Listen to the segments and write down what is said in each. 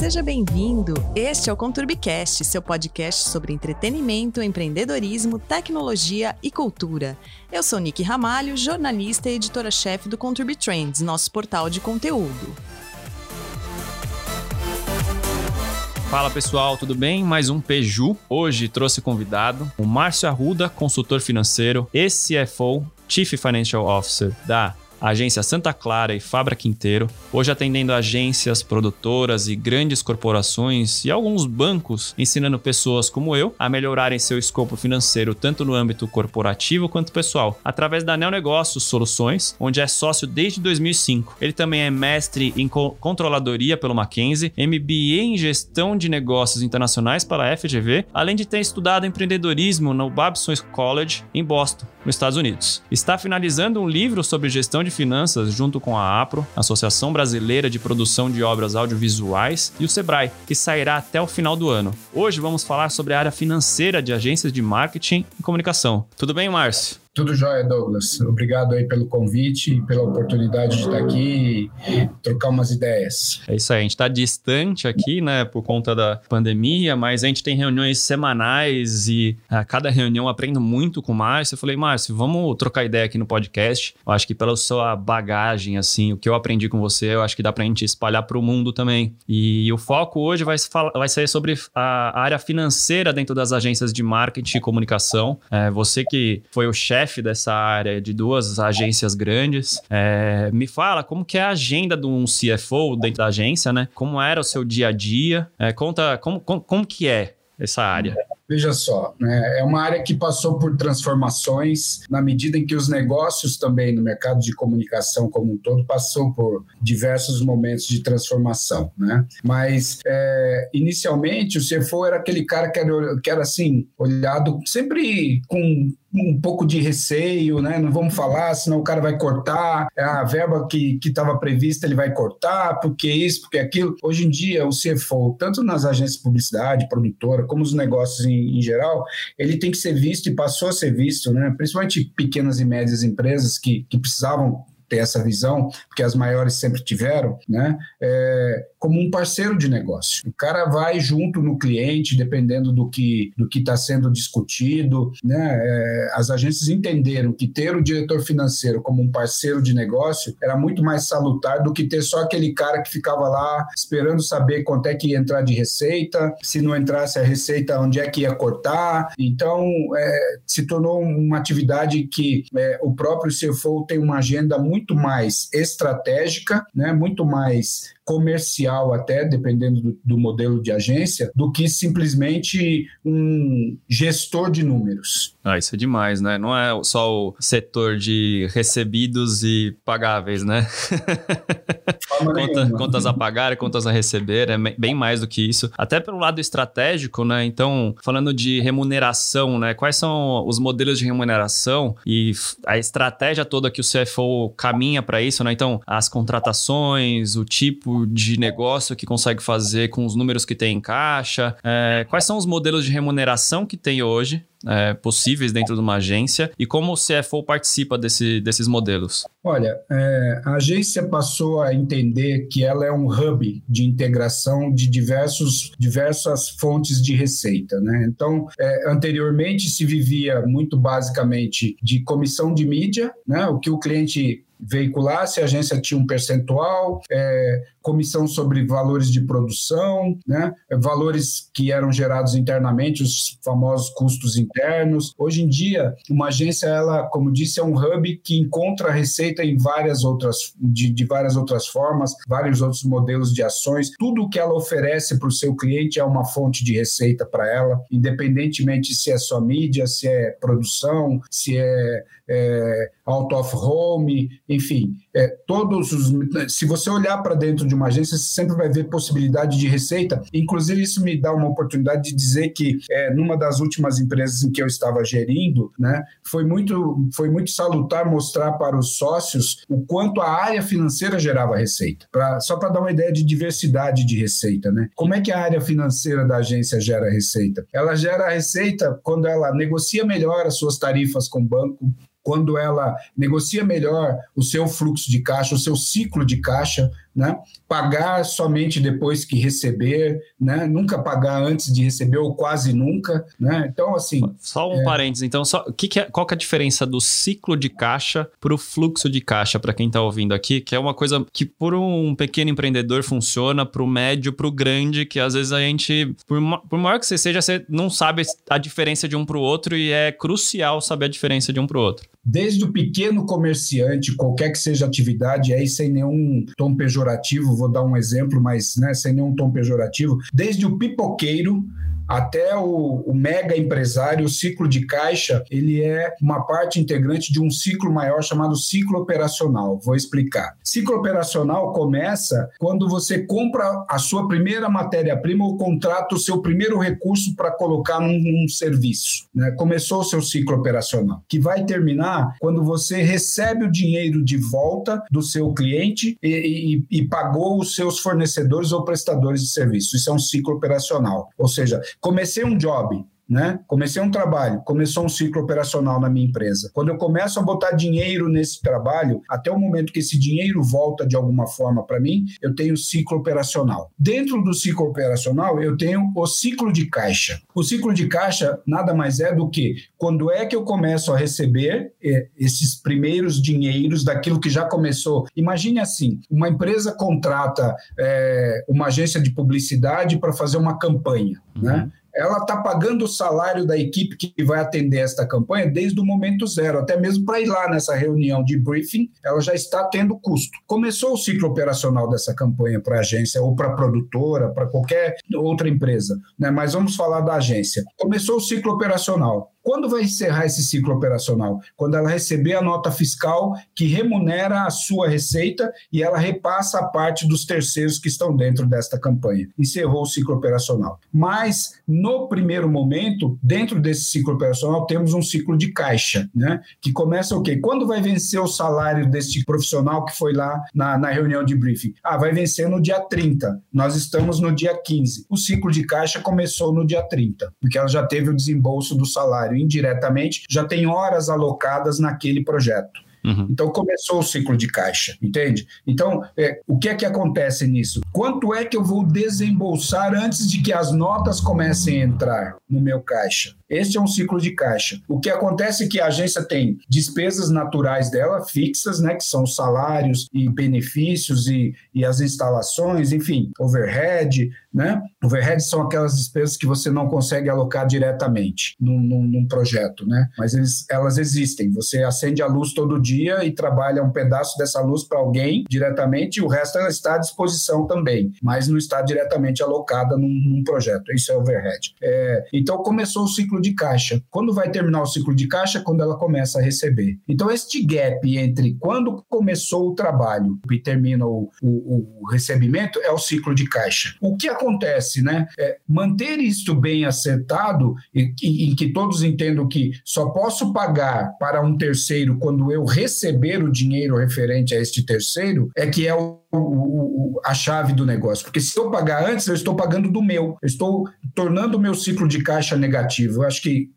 Seja bem-vindo. Este é o Conturbicast, seu podcast sobre entretenimento, empreendedorismo, tecnologia e cultura. Eu sou Nick Ramalho, jornalista e editora-chefe do Conturbi Trends, nosso portal de conteúdo. Fala pessoal, tudo bem? Mais um Peju. Hoje trouxe convidado o Márcio Arruda, consultor financeiro e CFO, Chief Financial Officer da agência Santa Clara e Fabra Quinteiro, hoje atendendo agências, produtoras e grandes corporações e alguns bancos, ensinando pessoas como eu a melhorarem seu escopo financeiro tanto no âmbito corporativo quanto pessoal, através da Neo Negócios Soluções, onde é sócio desde 2005. Ele também é mestre em controladoria pelo Mackenzie, MBA em gestão de negócios internacionais pela FGV, além de ter estudado empreendedorismo no Babson College em Boston, nos Estados Unidos. Está finalizando um livro sobre gestão de de Finanças, junto com a APRO, Associação Brasileira de Produção de Obras Audiovisuais, e o Sebrae, que sairá até o final do ano. Hoje vamos falar sobre a área financeira de agências de marketing e comunicação. Tudo bem, Márcio? Tudo jóia, Douglas. Obrigado aí pelo convite e pela oportunidade de estar aqui e trocar umas ideias. É isso aí, a gente está distante aqui, né, por conta da pandemia, mas a gente tem reuniões semanais e a cada reunião eu aprendo muito com o Márcio. Eu falei, Márcio, vamos trocar ideia aqui no podcast. Eu acho que pela sua bagagem, assim, o que eu aprendi com você, eu acho que dá para a gente espalhar para o mundo também. E o foco hoje vai, vai ser sobre a área financeira dentro das agências de marketing e comunicação. É, você que foi o chefe chefe dessa área de duas agências grandes. É, me fala como que é a agenda de um CFO dentro da agência, né? Como era o seu dia a dia? É, conta como, como, como que é essa área. Veja só, né, é uma área que passou por transformações na medida em que os negócios também no mercado de comunicação como um todo passou por diversos momentos de transformação, né? Mas é, inicialmente o CFO era aquele cara que era, que era assim olhado sempre com um pouco de receio, né? Não vamos falar, senão o cara vai cortar é a verba que estava prevista, ele vai cortar, porque isso, porque aquilo. Hoje em dia, o CFO, tanto nas agências de publicidade, produtora, como os negócios em, em geral, ele tem que ser visto e passou a ser visto, né? Principalmente pequenas e médias empresas que, que precisavam ter essa visão, porque as maiores sempre tiveram, né? É, como um parceiro de negócio. O cara vai junto no cliente, dependendo do que do que está sendo discutido, né? É, as agências entenderam que ter o diretor financeiro como um parceiro de negócio era muito mais salutar do que ter só aquele cara que ficava lá esperando saber quanto é que ia entrar de receita, se não entrasse a receita, onde é que ia cortar. Então, é, se tornou uma atividade que é, o próprio CFO tem uma agenda muito mais estratégica, né? Muito mais comercial até, dependendo do, do, modelo de agência, do que simplesmente um gestor de números. Ah, isso é demais, né? Não é só o setor de recebidos e pagáveis, né? Conta, contas a pagar e contas a receber, é bem mais do que isso. Até pelo lado estratégico, né? Então, falando de remuneração, né? Quais são os modelos de remuneração e a estratégia toda que o CFO caminha para isso, né? Então, as contratações, o tipo de negócio que consegue fazer com os números que tem em caixa? É, quais são os modelos de remuneração que tem hoje é, possíveis dentro de uma agência e como o CFO participa desse, desses modelos? Olha, é, a agência passou a entender que ela é um hub de integração de diversos, diversas fontes de receita. Né? Então, é, anteriormente se vivia muito basicamente de comissão de mídia, né? o que o cliente veiculasse, a agência tinha um percentual, é, comissão sobre valores de produção, né? valores que eram gerados internamente, os famosos custos internos. Hoje em dia, uma agência, ela, como disse, é um hub que encontra receita em várias outras, de, de várias outras formas, vários outros modelos de ações. Tudo que ela oferece para o seu cliente é uma fonte de receita para ela, independentemente se é só mídia, se é produção, se é, é out of home, enfim, é, todos os. Se você olhar para dentro de uma agência, você sempre vai ver possibilidade de receita. Inclusive, isso me dá uma oportunidade de dizer que, é, numa das últimas empresas em que eu estava gerindo, né, foi, muito, foi muito salutar mostrar para os sócios o quanto a área financeira gerava receita. Pra, só para dar uma ideia de diversidade de receita. Né? Como é que a área financeira da agência gera receita? Ela gera receita quando ela negocia melhor as suas tarifas com o banco, quando ela negocia melhor o seu fluxo de caixa, o seu ciclo de caixa, né? pagar somente depois que receber, né? nunca pagar antes de receber ou quase nunca. Né? Então, assim. Só um é... parênteses, então, só, que que é, qual que é a diferença do ciclo de caixa para o fluxo de caixa, para quem está ouvindo aqui, que é uma coisa que, por um pequeno empreendedor, funciona, para o médio, para o grande, que às vezes a gente, por, por maior que você seja, você não sabe a diferença de um para o outro e é crucial saber a diferença de um para o outro desde o pequeno comerciante, qualquer que seja a atividade, aí sem nenhum tom pejorativo, vou dar um exemplo, mas né, sem nenhum tom pejorativo, desde o pipoqueiro até o, o, mega empresário, o ciclo de caixa, ele é uma parte integrante de um ciclo maior chamado ciclo operacional. Vou explicar. Ciclo operacional começa quando você compra a sua primeira matéria-prima ou contrata o seu primeiro recurso para colocar num, num serviço. Né? Começou o seu ciclo operacional, que vai terminar quando você recebe o dinheiro de volta do seu cliente e, e, e pagou os seus fornecedores ou prestadores de serviço. Isso é um ciclo operacional. Ou seja, Comecei um job, né? Comecei um trabalho, começou um ciclo operacional na minha empresa. Quando eu começo a botar dinheiro nesse trabalho, até o momento que esse dinheiro volta de alguma forma para mim, eu tenho ciclo operacional. Dentro do ciclo operacional, eu tenho o ciclo de caixa. O ciclo de caixa nada mais é do que quando é que eu começo a receber é, esses primeiros dinheiros daquilo que já começou. Imagine assim: uma empresa contrata é, uma agência de publicidade para fazer uma campanha, né? uhum. né? Ela está pagando o salário da equipe que vai atender esta campanha desde o momento zero, até mesmo para ir lá nessa reunião de briefing, ela já está tendo custo. Começou o ciclo operacional dessa campanha para a agência ou para a produtora, para qualquer outra empresa, né? mas vamos falar da agência. Começou o ciclo operacional. Quando vai encerrar esse ciclo operacional? Quando ela receber a nota fiscal que remunera a sua receita e ela repassa a parte dos terceiros que estão dentro desta campanha. Encerrou o ciclo operacional. Mas, no primeiro momento, dentro desse ciclo operacional, temos um ciclo de caixa, né? Que começa o quê? Quando vai vencer o salário desse profissional que foi lá na, na reunião de briefing? Ah, vai vencer no dia 30. Nós estamos no dia 15. O ciclo de caixa começou no dia 30, porque ela já teve o desembolso do salário indiretamente, já tem horas alocadas naquele projeto. Uhum. Então começou o ciclo de caixa, entende? Então, é, o que é que acontece nisso? Quanto é que eu vou desembolsar antes de que as notas comecem a entrar no meu caixa? Este é um ciclo de caixa. O que acontece é que a agência tem despesas naturais dela, fixas, né, que são salários e benefícios e, e as instalações, enfim, overhead, né? Overhead são aquelas despesas que você não consegue alocar diretamente num, num, num projeto, né? Mas eles, elas existem. Você acende a luz todo dia e trabalha um pedaço dessa luz para alguém diretamente e o resto ela está à disposição também, mas não está diretamente alocada num, num projeto. Isso é overhead. É, então começou o ciclo de caixa. Quando vai terminar o ciclo de caixa? Quando ela começa a receber. Então, este gap entre quando começou o trabalho e termina o, o, o recebimento é o ciclo de caixa. O que acontece, né? É manter isto bem acertado, em que todos entendam que só posso pagar para um terceiro quando eu receber o dinheiro referente a este terceiro, é que é o a chave do negócio. Porque se eu pagar antes, eu estou pagando do meu. Eu estou tornando o meu ciclo de caixa negativo. Eu acho que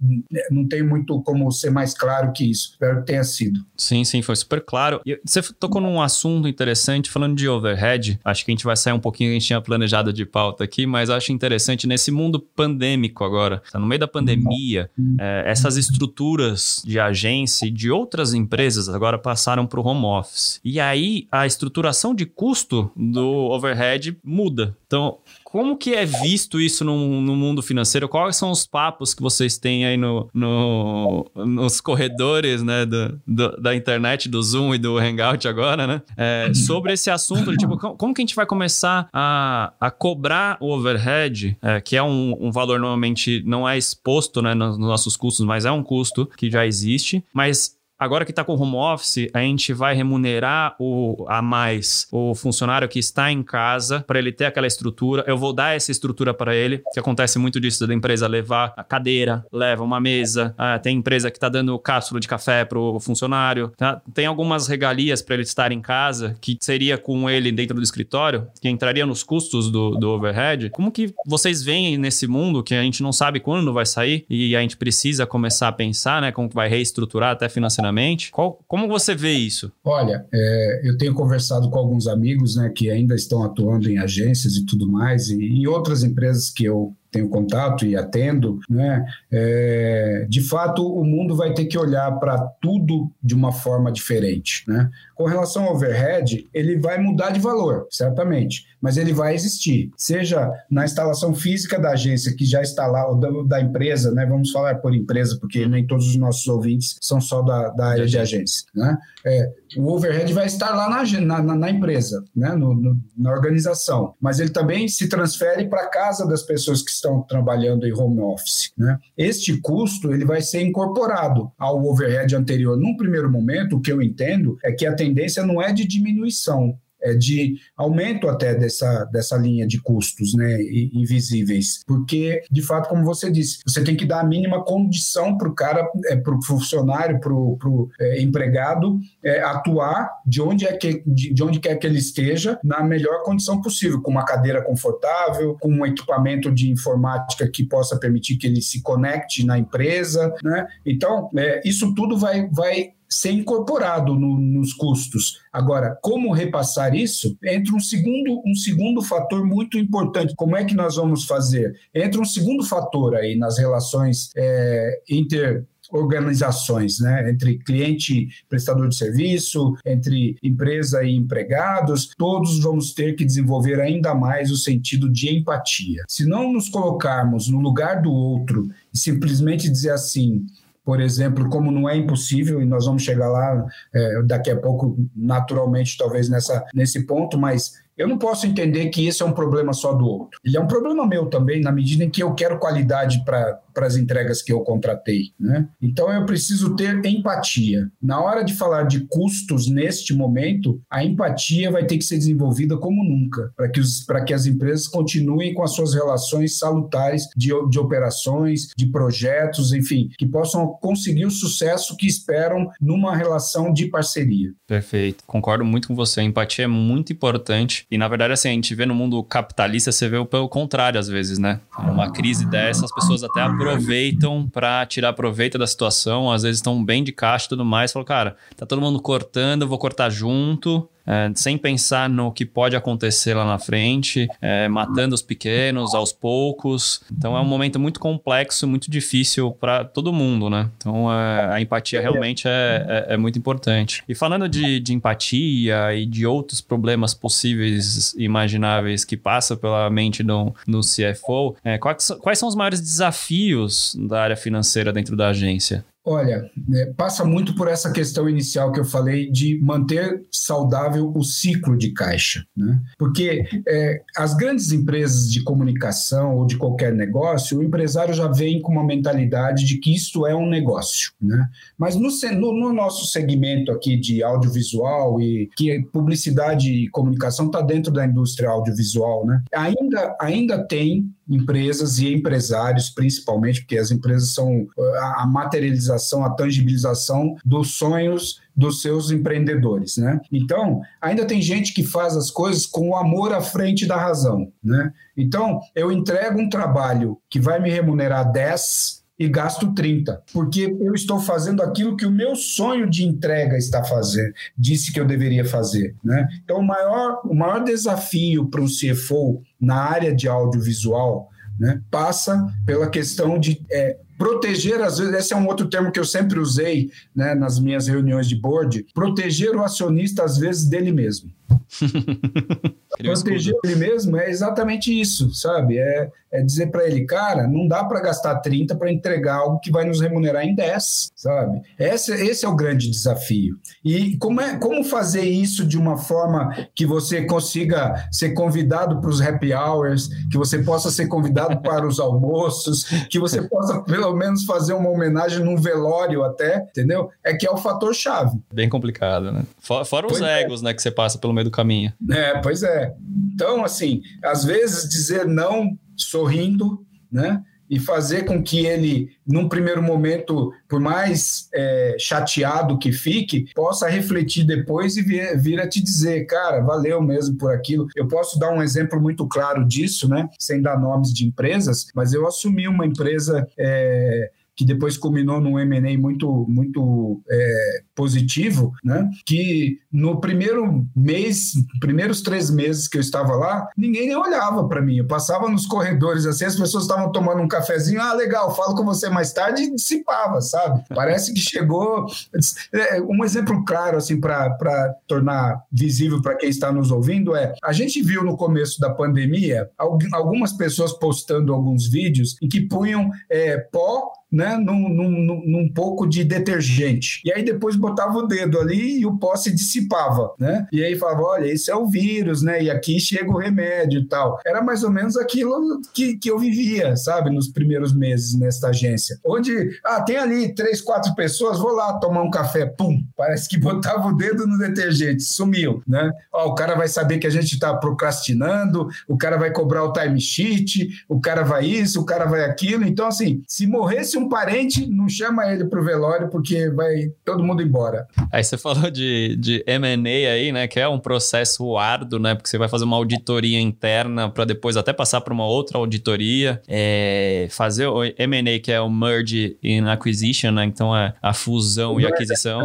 não tem muito como ser mais claro que isso. Espero que tenha sido. Sim, sim, foi super claro. E você tocou num assunto interessante, falando de overhead. Acho que a gente vai sair um pouquinho, a gente tinha planejado de pauta aqui, mas acho interessante nesse mundo pandêmico agora, tá no meio da pandemia, é, essas estruturas de agência e de outras empresas agora passaram para o home office. E aí a estruturação de custo do overhead muda. Então, como que é visto isso no, no, mundo financeiro? Quais são os papos que vocês têm aí no, no nos corredores né, do, do, da internet, do Zoom e do Hangout agora, né? É, sobre esse assunto, tipo, como que a gente vai começar a, a cobrar o overhead, é, que é um, um, valor normalmente não é exposto né, nos nossos custos, mas é um custo que já existe, mas Agora que está com home office, a gente vai remunerar o, a mais o funcionário que está em casa para ele ter aquela estrutura. Eu vou dar essa estrutura para ele, que acontece muito disso da empresa levar a cadeira, leva uma mesa. Ah, tem empresa que está dando cápsula de café para o funcionário. Tá? Tem algumas regalias para ele estar em casa que seria com ele dentro do escritório, que entraria nos custos do, do overhead. Como que vocês veem nesse mundo que a gente não sabe quando vai sair e a gente precisa começar a pensar, né, como que vai reestruturar até financeiramente financeiramente. Qual, como você vê isso? Olha, é, eu tenho conversado com alguns amigos né, que ainda estão atuando em agências e tudo mais, e em outras empresas que eu tenho contato e atendo, né? É, de fato, o mundo vai ter que olhar para tudo de uma forma diferente, né? Com relação ao overhead, ele vai mudar de valor, certamente, mas ele vai existir, seja na instalação física da agência que já está lá, ou da, da empresa, né? Vamos falar por empresa, porque nem todos os nossos ouvintes são só da, da área de agência, né? É, o overhead vai estar lá na, na, na empresa, né? No, no, na organização, mas ele também se transfere para casa das pessoas que estão trabalhando em home office. Né? Este custo ele vai ser incorporado ao overhead anterior. Num primeiro momento, o que eu entendo é que a tendência não é de diminuição, de aumento até dessa, dessa linha de custos né, invisíveis. Porque, de fato, como você disse, você tem que dar a mínima condição para o cara, é, para o funcionário, para o é, empregado é, atuar de onde, é que, de, de onde quer que ele esteja na melhor condição possível, com uma cadeira confortável, com um equipamento de informática que possa permitir que ele se conecte na empresa. Né? Então, é, isso tudo vai, vai ser incorporado no, nos custos. Agora, como repassar isso? Entra um segundo, um segundo fator muito importante. Como é que nós vamos fazer? Entra um segundo fator aí nas relações é, inter organizações, né? entre cliente prestador de serviço, entre empresa e empregados, todos vamos ter que desenvolver ainda mais o sentido de empatia. Se não nos colocarmos no lugar do outro e simplesmente dizer assim, por exemplo, como não é impossível, e nós vamos chegar lá é, daqui a pouco, naturalmente, talvez nessa, nesse ponto, mas eu não posso entender que esse é um problema só do outro. Ele é um problema meu também, na medida em que eu quero qualidade para as entregas que eu contratei. Né? Então eu preciso ter empatia. Na hora de falar de custos neste momento, a empatia vai ter que ser desenvolvida como nunca, para que, os, que as empresas continuem com as suas relações salutares de, de operações, de projetos, enfim, que possam conseguir o sucesso que esperam numa relação de parceria. Perfeito. Concordo muito com você. A empatia é muito importante e na verdade, assim, a gente vê no mundo capitalista, você vê pelo contrário às vezes, né? Uma crise dessa, as pessoas até aproveitam para tirar proveito da situação, às vezes estão bem de caixa e tudo mais. Falam, cara, tá todo mundo cortando, eu vou cortar junto é, sem pensar no que pode acontecer lá na frente, é, matando os pequenos aos poucos. Então é um momento muito complexo, muito difícil para todo mundo, né? Então é, a empatia realmente é, é, é, muito importante. E falando de, de, empatia e de outros problemas possíveis, imagináveis que passam pela mente do, no CFO, quais, quais são os maiores desafios da área financeira dentro da agência? Olha, é, passa muito por essa questão inicial que eu falei de manter saudável o ciclo de caixa. Né? Porque é, as grandes empresas de comunicação ou de qualquer negócio, o empresário já vem com uma mentalidade de que isto é um negócio. Né? Mas no, no, no nosso segmento aqui de audiovisual e que publicidade e comunicação está dentro da indústria audiovisual, né? ainda, ainda tem empresas e empresários, principalmente, porque as empresas são a materialização, a tangibilização dos sonhos dos seus empreendedores, né? Então, ainda tem gente que faz as coisas com o amor à frente da razão, né? Então, eu entrego um trabalho que vai me remunerar 10 e gasto 30, porque eu estou fazendo aquilo que o meu sonho de entrega está fazendo, disse que eu deveria fazer, né? Então, o maior, o maior desafio para um CFO na área de audiovisual né, passa pela questão de é, proteger, às vezes, esse é um outro termo que eu sempre usei né, nas minhas reuniões de board, proteger o acionista, às vezes, dele mesmo. Proteger ele mesmo é exatamente isso, sabe? É, é dizer para ele, cara, não dá para gastar 30 para entregar algo que vai nos remunerar em 10, sabe? Esse, esse é o grande desafio. E como, é, como fazer isso de uma forma que você consiga ser convidado para os happy hours, que você possa ser convidado para os almoços, que você possa pelo menos fazer uma homenagem num velório até, entendeu? É que é o fator chave. Bem complicado, né? Fora, fora os é. egos, né, que você passa pelo meio do caminho. É, pois é. Então, assim, às vezes dizer não sorrindo, né? E fazer com que ele, num primeiro momento, por mais é, chateado que fique, possa refletir depois e vir, vir, a te dizer, cara, valeu mesmo por aquilo. Eu posso dar um exemplo muito claro disso, né? Sem dar nomes de empresas, mas eu assumi uma empresa. É, que depois culminou num M&A muito, muito é, positivo, né? Que no primeiro mês, primeiros três meses que eu estava lá, ninguém nem olhava para mim. Eu passava nos corredores assim, as pessoas estavam tomando um cafezinho, ah, legal, falo com você mais tarde e dissipava, sabe? Parece que chegou. É, um exemplo claro, assim, para tornar visível para quem está nos ouvindo é: a gente viu no começo da pandemia algumas pessoas postando alguns vídeos em que punham é, pó né, num, num, num, pouco de detergente. E aí depois botava o dedo ali e o pó se dissipava, né? E aí falava, olha, esse é o vírus, né? E aqui chega o remédio e tal. Era mais ou menos aquilo que, que eu vivia, sabe? Nos primeiros meses nesta agência. Onde, ah, tem ali três, quatro pessoas, vou lá tomar um café, pum, parece que botava o dedo no detergente, sumiu, né? Ó, o cara vai saber que a gente está procrastinando, o cara vai cobrar o timesheet, o cara vai isso, o cara vai aquilo. Então, assim, se morresse um parente, não chama ele pro velório, porque vai todo mundo. Aí você falou de, de M&A aí, né? Que é um processo árduo, né? Porque você vai fazer uma auditoria interna para depois até passar para uma outra auditoria. É, fazer o M&A, que é o Merge in Acquisition, né? Então, é a fusão o e aquisição.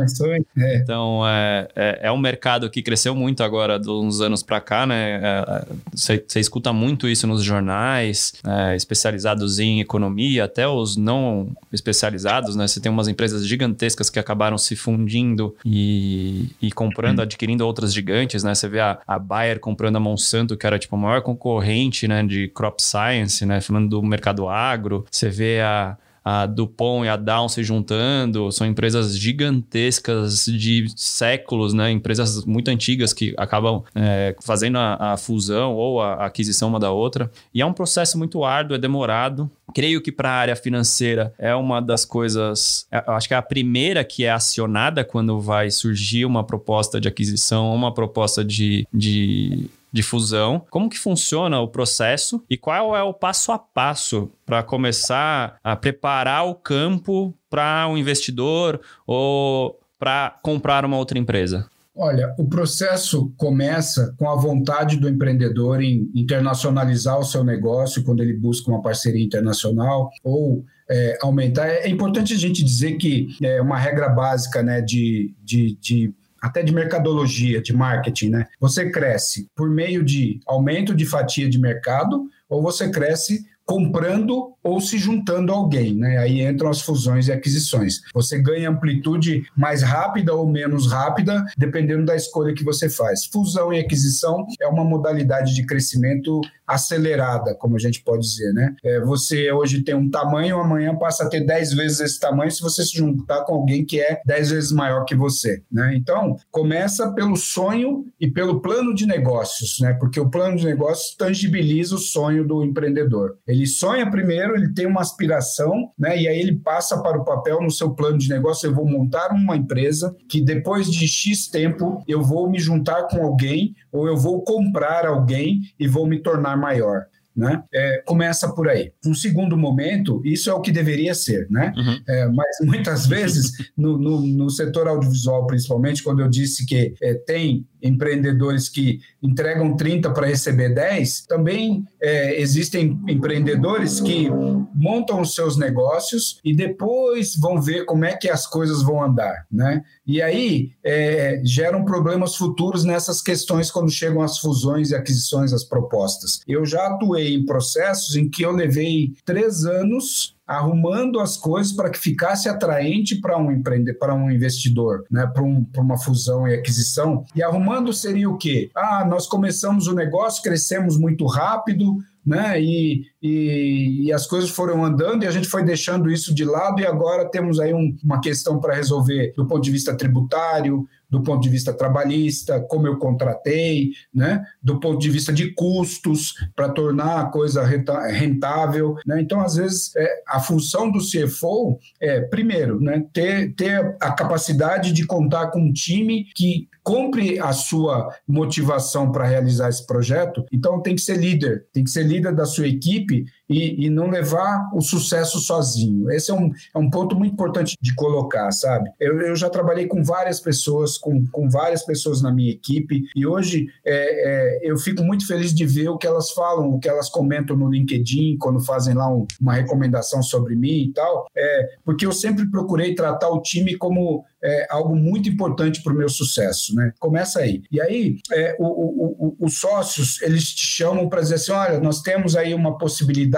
É. Então, é, é, é, um mercado que cresceu muito agora de uns anos para cá, né? É, você, você escuta muito isso nos jornais, é, especializados em economia, até os não especializados, né? Você tem umas empresas gigantescas que acabaram se fundindo e, e comprando, adquirindo outras gigantes, né? Você vê a, a Bayer comprando a Monsanto, que era tipo a maior concorrente, né, de crop science, né, falando do mercado agro. Você vê a a Dupont e a Dow se juntando, são empresas gigantescas de séculos, né? Empresas muito antigas que acabam é, fazendo a, a, fusão ou a, a aquisição uma da outra. E é um processo muito árduo, é demorado. Creio que para a área financeira é uma das coisas, é, acho que é a primeira que é acionada quando vai surgir uma proposta de aquisição, uma proposta de, de de fusão. Como que funciona o processo e qual é o passo a passo para começar a preparar o campo para um investidor ou para comprar uma outra empresa? Olha, o processo começa com a vontade do empreendedor em internacionalizar o seu negócio quando ele busca uma parceria internacional ou é, aumentar. É importante a gente dizer que é uma regra básica né, de, de, de até de mercadologia, de marketing, né? Você cresce por meio de aumento de fatia de mercado ou você cresce comprando ou se juntando a alguém, né? Aí entram as fusões e aquisições. Você ganha amplitude mais rápida ou menos rápida, dependendo da escolha que você faz. Fusão e aquisição é uma modalidade de crescimento acelerada, como a gente pode dizer, né? É, você hoje tem um tamanho, amanhã passa a ter 10 vezes esse tamanho se você se juntar com alguém que é 10 vezes maior que você, né? Então, começa pelo sonho e pelo plano de negócios, né? Porque o plano de negócios tangibiliza o sonho do empreendedor. Ele sonha primeiro, ele tem uma aspiração, né? E aí ele passa para o papel no seu plano de negócio, eu vou montar uma empresa que depois de X tempo eu vou me juntar com alguém ou eu vou comprar alguém e vou me tornar maior. Né? É, começa por aí. Um segundo momento, isso é o que deveria ser, né? Uhum. É, mas muitas vezes, no, no, no, setor audiovisual, principalmente, quando eu disse que é, tem empreendedores que entregam 30 para receber 10, também é, existem empreendedores que montam os seus negócios e depois vão ver como é que as coisas vão andar, né? E aí é, geram problemas futuros nessas questões quando chegam as fusões e aquisições, as propostas. Eu já atuei em processos em que eu levei três anos arrumando as coisas para que ficasse atraente para um empreendedor, para um investidor, né, para um, uma fusão e aquisição. E arrumando seria o quê? Ah, nós começamos o negócio, crescemos muito rápido, né? E, e, e, as coisas foram andando e a gente foi deixando isso de lado e agora temos aí um, uma questão para resolver do ponto de vista tributário, do ponto de vista trabalhista, como eu contratei, né? do ponto de vista de custos, para tornar a coisa rentável. Né? Então, às vezes, é, a função do CFO é, primeiro, né? ter, ter a capacidade de contar com um time que compre a sua motivação para realizar esse projeto. Então, tem que ser líder, tem que ser líder da sua equipe equipe e, e não levar o sucesso sozinho. Esse é um, é um ponto muito importante de colocar, sabe? Eu, eu já trabalhei com várias pessoas, com, com várias pessoas na minha equipe, e hoje é, é, eu fico muito feliz de ver o que elas falam, o que elas comentam no LinkedIn, quando fazem lá um, uma recomendação sobre mim e tal, é, porque eu sempre procurei tratar o time como é, algo muito importante para o meu sucesso, né? Começa aí. E aí, é, o, o, o, os sócios, eles te chamam para dizer assim, olha, nós temos aí uma possibilidade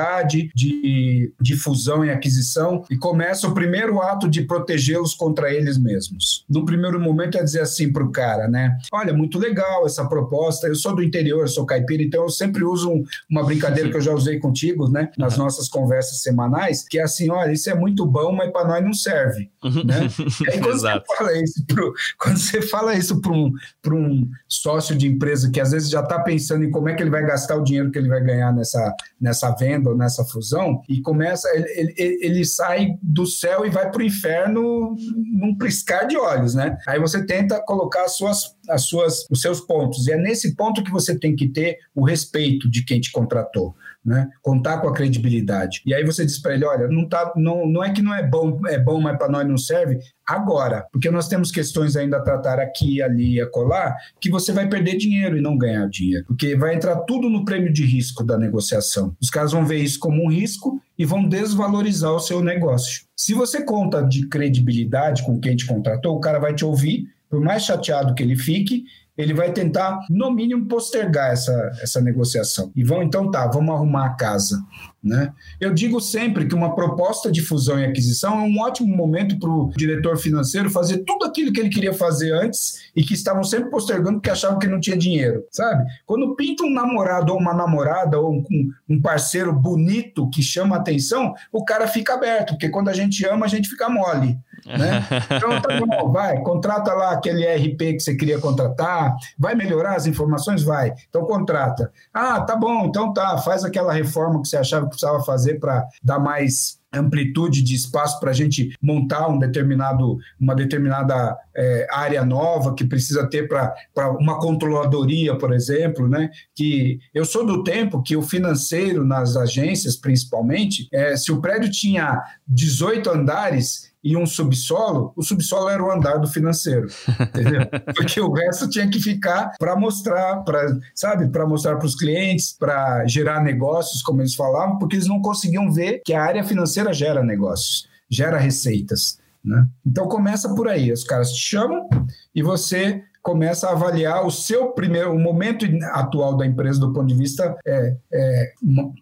de, de fusão e aquisição e começa o primeiro ato de protegê-los contra eles mesmos. No primeiro momento é dizer assim para o cara, né? Olha, muito legal essa proposta, eu sou do interior, sou caipira, então eu sempre uso um, uma brincadeira que eu já usei contigo, né? Nas nossas conversas semanais, que é assim, olha, isso é muito bom, mas para nós não serve, né? E aí, quando Exato. Você fala isso pro, quando você fala isso para um, um sócio de empresa que às vezes já está pensando em como é que ele vai gastar o dinheiro que ele vai ganhar nessa, nessa venda nessa fusão, e começa, ele, ele, ele sai do céu e vai para o inferno num piscar de olhos, né? Aí você tenta colocar as suas, as suas, os seus pontos, e é nesse ponto que você tem que ter o respeito de quem te contratou né? Contar com a credibilidade. E aí você diz para ele, olha, não tá, não, não é que não é bom, é bom, mas para nós não serve agora, porque nós temos questões ainda a tratar aqui, ali acolá, que você vai perder dinheiro e não ganhar dinheiro, porque vai entrar tudo no prêmio de risco da negociação. Os caras vão ver isso como um risco e vão desvalorizar o seu negócio. Se você conta de credibilidade com quem te contratou, o cara vai te ouvir, por mais chateado que ele fique, ele vai tentar, no mínimo, postergar essa, essa negociação. E vão, então tá, vamos arrumar a casa. Né? Eu digo sempre que uma proposta de fusão e aquisição é um ótimo momento para o diretor financeiro fazer tudo aquilo que ele queria fazer antes e que estavam sempre postergando porque achavam que não tinha dinheiro, sabe? Quando pinta um namorado ou uma namorada ou um, um parceiro bonito que chama atenção, o cara fica aberto, porque quando a gente ama, a gente fica mole. Né? Então tá bom, vai, contrata lá aquele RP que você queria contratar, vai melhorar as informações? Vai. Então contrata. Ah, tá bom, então tá, faz aquela reforma que você achava que precisava fazer para dar mais amplitude de espaço para a gente montar um determinado, uma determinada é, área nova que precisa ter para uma controladoria, por exemplo, né? Que eu sou do tempo que o financeiro nas agências, principalmente, é, se o prédio tinha 18 andares, e um subsolo, o subsolo era o andar do financeiro, entendeu? Porque o resto tinha que ficar para mostrar, para sabe, para mostrar para os clientes, para gerar negócios, como eles falavam, porque eles não conseguiam ver que a área financeira gera negócios, gera receitas. Né? Então começa por aí, os caras te chamam e você começa a avaliar o seu primeiro, o momento atual da empresa do ponto de vista é, é,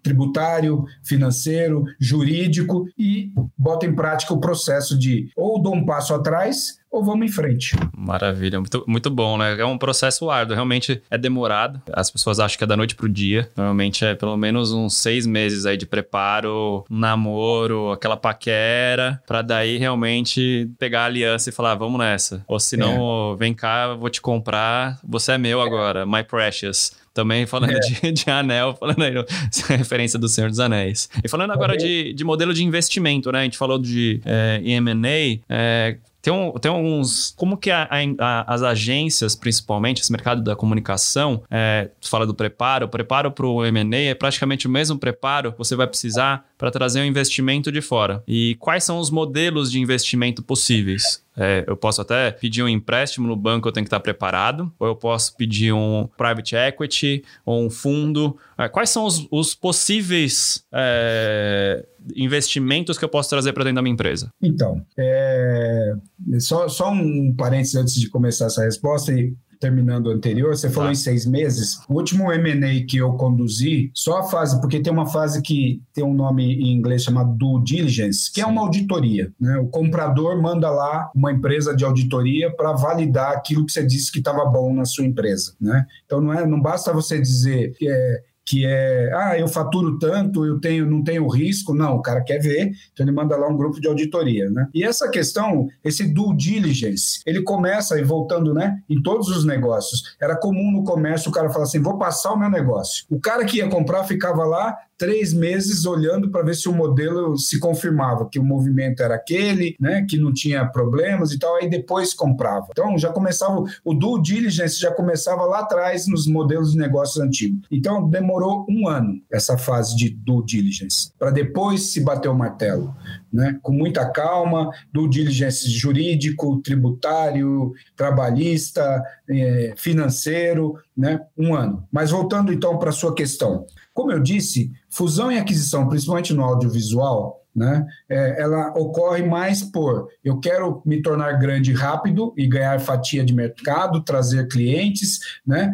tributário, financeiro, jurídico e bota em prática o processo de ou dou um passo atrás ou vamos em frente. Maravilha, muito, muito bom, né? É um processo árduo, realmente é demorado. As pessoas acham que é da noite pro dia. Normalmente é pelo menos uns seis meses aí de preparo, um namoro, aquela paquera, para daí realmente pegar a aliança e falar, vamos nessa. Ou se não, é. vem cá, vou te comprar, você é meu agora, my precious. Também falando é. de, de, anel, falando aí, referência do Senhor dos Anéis. E falando agora de, de modelo de investimento, né? A gente falou de é, M&A, é, tem, um, tem alguns. Como que a, a, as agências, principalmente, esse mercado da comunicação, é, tu fala do preparo, o preparo para o MA é praticamente o mesmo preparo que você vai precisar para trazer um investimento de fora. E quais são os modelos de investimento possíveis? É, eu posso até pedir um empréstimo no banco, eu tenho que estar preparado, ou eu posso pedir um private equity ou um fundo. É, quais são os, os possíveis é, investimentos que eu posso trazer para dentro da minha empresa? Então, é, só, só um parênteses antes de começar essa resposta. E terminando o anterior, você falou tá. em seis meses. O último M&A que eu conduzi, só a fase, porque tem uma fase que tem um nome em inglês chamado due diligence, que é Sim. é uma auditoria. Né? O comprador manda lá uma empresa de auditoria para validar aquilo que você disse que estava bom na sua empresa. Né? Então não, é, não basta você dizer que é, que é, ah, eu faturo tanto, eu tenho, não tenho risco. Não, o cara quer ver, então ele manda lá um grupo de auditoria, né? E essa questão, esse due diligence, ele começa, e voltando, né, em todos os negócios, era comum no comércio o cara falar assim, vou passar o meu negócio. O cara que ia comprar ficava lá três meses olhando para ver se o modelo se confirmava, que o movimento era aquele, né, que não tinha problemas e tal, aí depois comprava. Então já começava, o due diligence já começava lá atrás nos modelos de negócios antigos. Então demorou um ano essa fase de due diligence, para depois se bater o martelo né? com muita calma, do diligência jurídico, tributário, trabalhista, eh, financeiro, né? um ano. Mas voltando então para a sua questão. Como eu disse, fusão e aquisição, principalmente no audiovisual, né? É, ela ocorre mais por eu quero me tornar grande rápido e ganhar fatia de mercado, trazer clientes, né?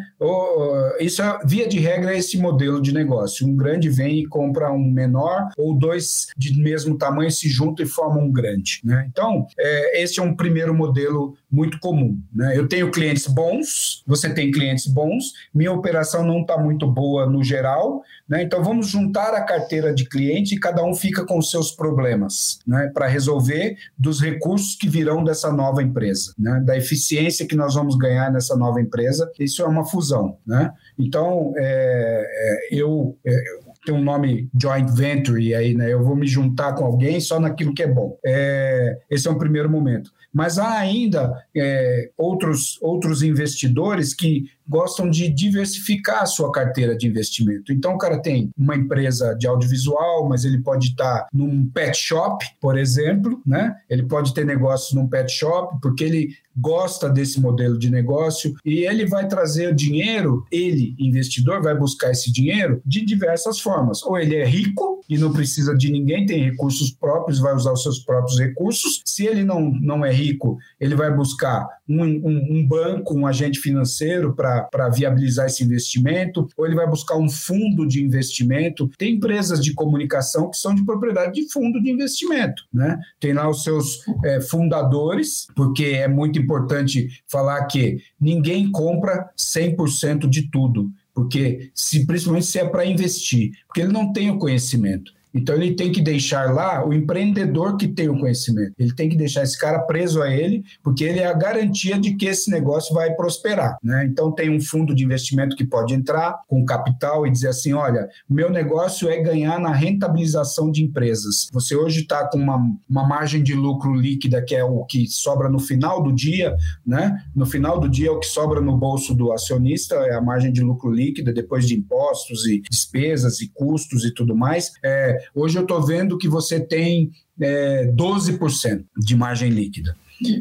Isso é, via de regra é esse modelo de negócio. Um grande vem e compra um menor, ou dois de mesmo tamanho se juntam e formam um grande. Né? Então, é, esse é um primeiro modelo muito comum. Né? Eu tenho clientes bons, você tem clientes bons, minha operação não está muito boa no geral, né? então vamos juntar a carteira de cliente e cada um fica com seus problemas né? para resolver dos recursos que virão dessa nova empresa, né? da eficiência que nós vamos ganhar nessa nova empresa. Isso é uma fusão. Né? Então, é, é, eu. É, tem um nome joint venture aí, né? Eu vou me juntar com alguém só naquilo que é bom. É, esse é um primeiro momento. Mas há ainda é, outros, outros investidores que gostam de diversificar a sua carteira de investimento. Então, o cara tem uma empresa de audiovisual, mas ele pode estar num pet shop, por exemplo, né? Ele pode ter negócios num pet shop, porque ele gosta desse modelo de negócio e ele vai trazer o dinheiro, ele, investidor, vai buscar esse dinheiro de diversas formas. Ou ele é rico e não precisa de ninguém, tem recursos próprios, vai usar os seus próprios recursos. Se ele não, não é rico, ele vai buscar um, um, um banco, um agente financeiro para viabilizar esse investimento, ou ele vai buscar um fundo de investimento. Tem empresas de comunicação que são de propriedade de fundo de investimento. Né? Tem lá os seus é, fundadores, porque é muito importante falar que ninguém compra 100% de tudo, porque se principalmente se é para investir, porque ele não tem o conhecimento. Então ele tem que deixar lá o empreendedor que tem o conhecimento. Ele tem que deixar esse cara preso a ele, porque ele é a garantia de que esse negócio vai prosperar. Né? Então tem um fundo de investimento que pode entrar com capital e dizer assim: olha, meu negócio é ganhar na rentabilização de empresas. Você hoje está com uma, uma margem de lucro líquida que é o que sobra no final do dia, né? No final do dia, é o que sobra no bolso do acionista é a margem de lucro líquida, depois de impostos e despesas e custos e tudo mais. É, Hoje eu estou vendo que você tem é, 12% de margem líquida.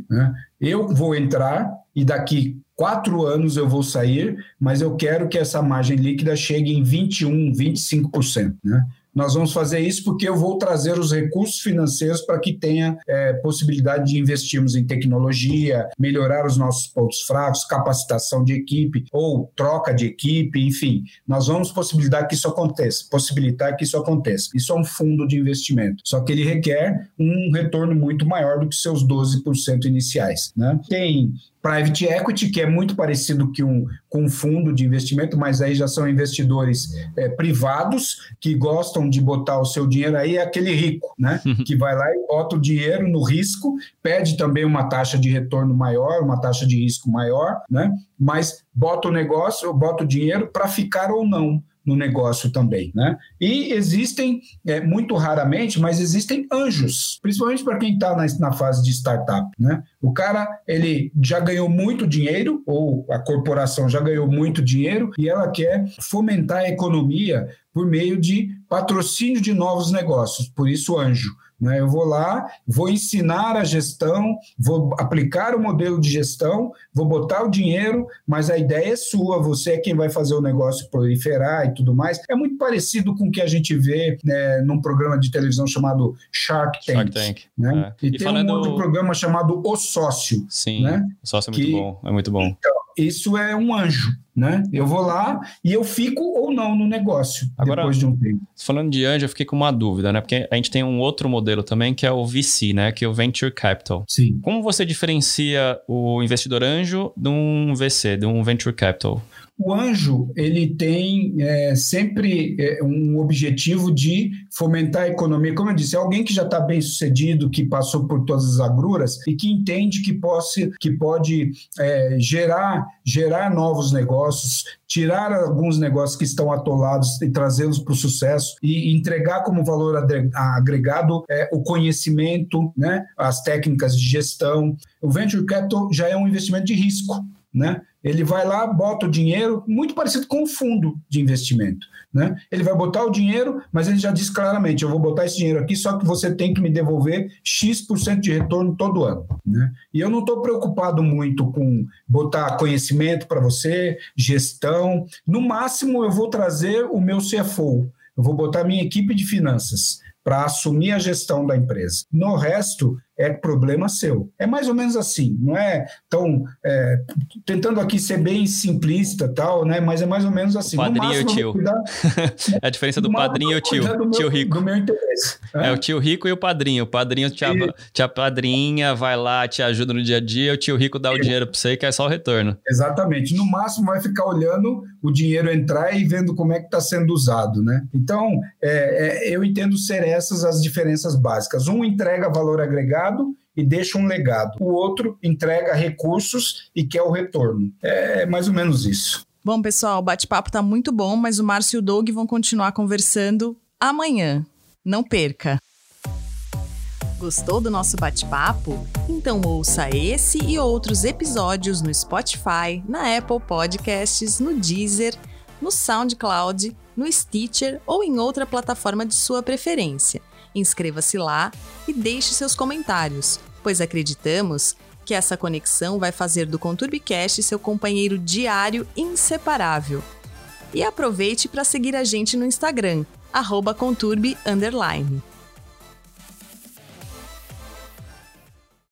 Né? Eu vou entrar e daqui quatro anos eu vou sair, mas eu quero que essa margem líquida chegue em 21%, 25%. Né? Nós vamos fazer isso porque eu vou trazer os recursos financeiros para que tenha é, possibilidade de investirmos em tecnologia, melhorar os nossos pontos fracos, capacitação de equipe ou troca de equipe, enfim. Nós vamos possibilitar que isso aconteça, possibilitar que isso aconteça. Isso é um fundo de investimento, só que ele requer um retorno muito maior do que seus 12% iniciais. Né? Tem private equity, que é muito parecido que um, com um fundo de investimento, mas aí já são investidores é, privados que gostam de botar o seu dinheiro aí, é aquele rico, né? Que vai lá e bota o dinheiro no risco, pede também uma taxa de retorno maior, uma taxa de risco maior, né? Mas bota o negócio, bota o dinheiro para ficar ou não no negócio também, né? E existem, é, muito raramente, mas existem anjos, principalmente para quem está na, na, fase de startup, né? O cara, ele já ganhou muito dinheiro, ou a corporação já ganhou muito dinheiro, e ela quer fomentar a economia por meio de patrocínio de novos negócios, por isso anjo. Né? Eu vou lá, vou ensinar a gestão, vou aplicar o modelo de gestão, vou botar o dinheiro, mas a ideia é sua, você é quem vai fazer o negócio proliferar e tudo mais. É muito parecido com o que a gente vê né, num programa de televisão chamado Shark Tank. Shark Tank. Né? É. E, e, tem falando... um outro programa chamado O Sócio. Sim, né? o sócio é muito que... bom, é muito bom. Então, isso é um anjo, né? Eu vou lá e eu fico ou não no negócio Agora, depois de um tempo. Falando de anjo, eu fiquei com uma dúvida, né? Porque a gente tem um outro modelo também que é o VC, né? Que é o Venture Capital. Sim. Como você diferencia o investidor anjo de um VC, de um Venture Capital? O anjo ele tem é, sempre é, um objetivo de fomentar a economia. Como eu disse, é alguém que já está bem sucedido, que passou por todas as agruras e que entende que, possa, que pode é, gerar, gerar novos negócios tirar alguns negócios que estão atolados e trazê-los para o sucesso e entregar como valor agregado é, o conhecimento, né, as técnicas de gestão. O venture capital já é um investimento de risco, né? Ele vai lá, bota o dinheiro, muito parecido com um fundo de investimento. Né? Ele vai botar o dinheiro, mas ele já diz claramente: eu vou botar esse dinheiro aqui, só que você tem que me devolver X% de retorno todo ano. Né? E eu não estou preocupado muito com botar conhecimento para você, gestão. No máximo, eu vou trazer o meu CFO, eu vou botar minha equipe de finanças para assumir a gestão da empresa. No resto, é problema seu. É mais ou menos assim, não é tão é, tentando aqui ser bem simplista tal, né? Mas é mais ou menos assim. O padrinho e o tio. Cuidar, é a diferença do padrinho e o tio. Meu, tio rico. Do meu interesse. É. é. o tio rico e o padrinho. O padrinho te, e... te apadrinha, vai lá, te ajuda no dia a dia. O tio rico dá o dinheiro para você e quer só o retorno. Exatamente. No máximo vai ficar olhando o dinheiro entrar e vendo como é que está sendo usado, né? Então, é, é, eu entendo ser essas as diferenças básicas. Um entrega valor agregado legado e deixa um legado. O outro entrega recursos e quer o retorno. É mais ou menos isso. Bom, pessoal, o bate-papo está muito bom, mas o Márcio e o Doug vão continuar conversando amanhã. Não perca! Gostou do nosso bate-papo? Então ouça esse e outros episódios no Spotify, na Apple Podcasts, no Deezer, no SoundCloud, no Stitcher ou em outra plataforma de sua preferência. Inscreva-se lá e deixe seus comentários, pois acreditamos que essa conexão vai fazer do ConturbiCast seu companheiro diário inseparável. E aproveite para seguir a gente no Instagram, @conturbi_.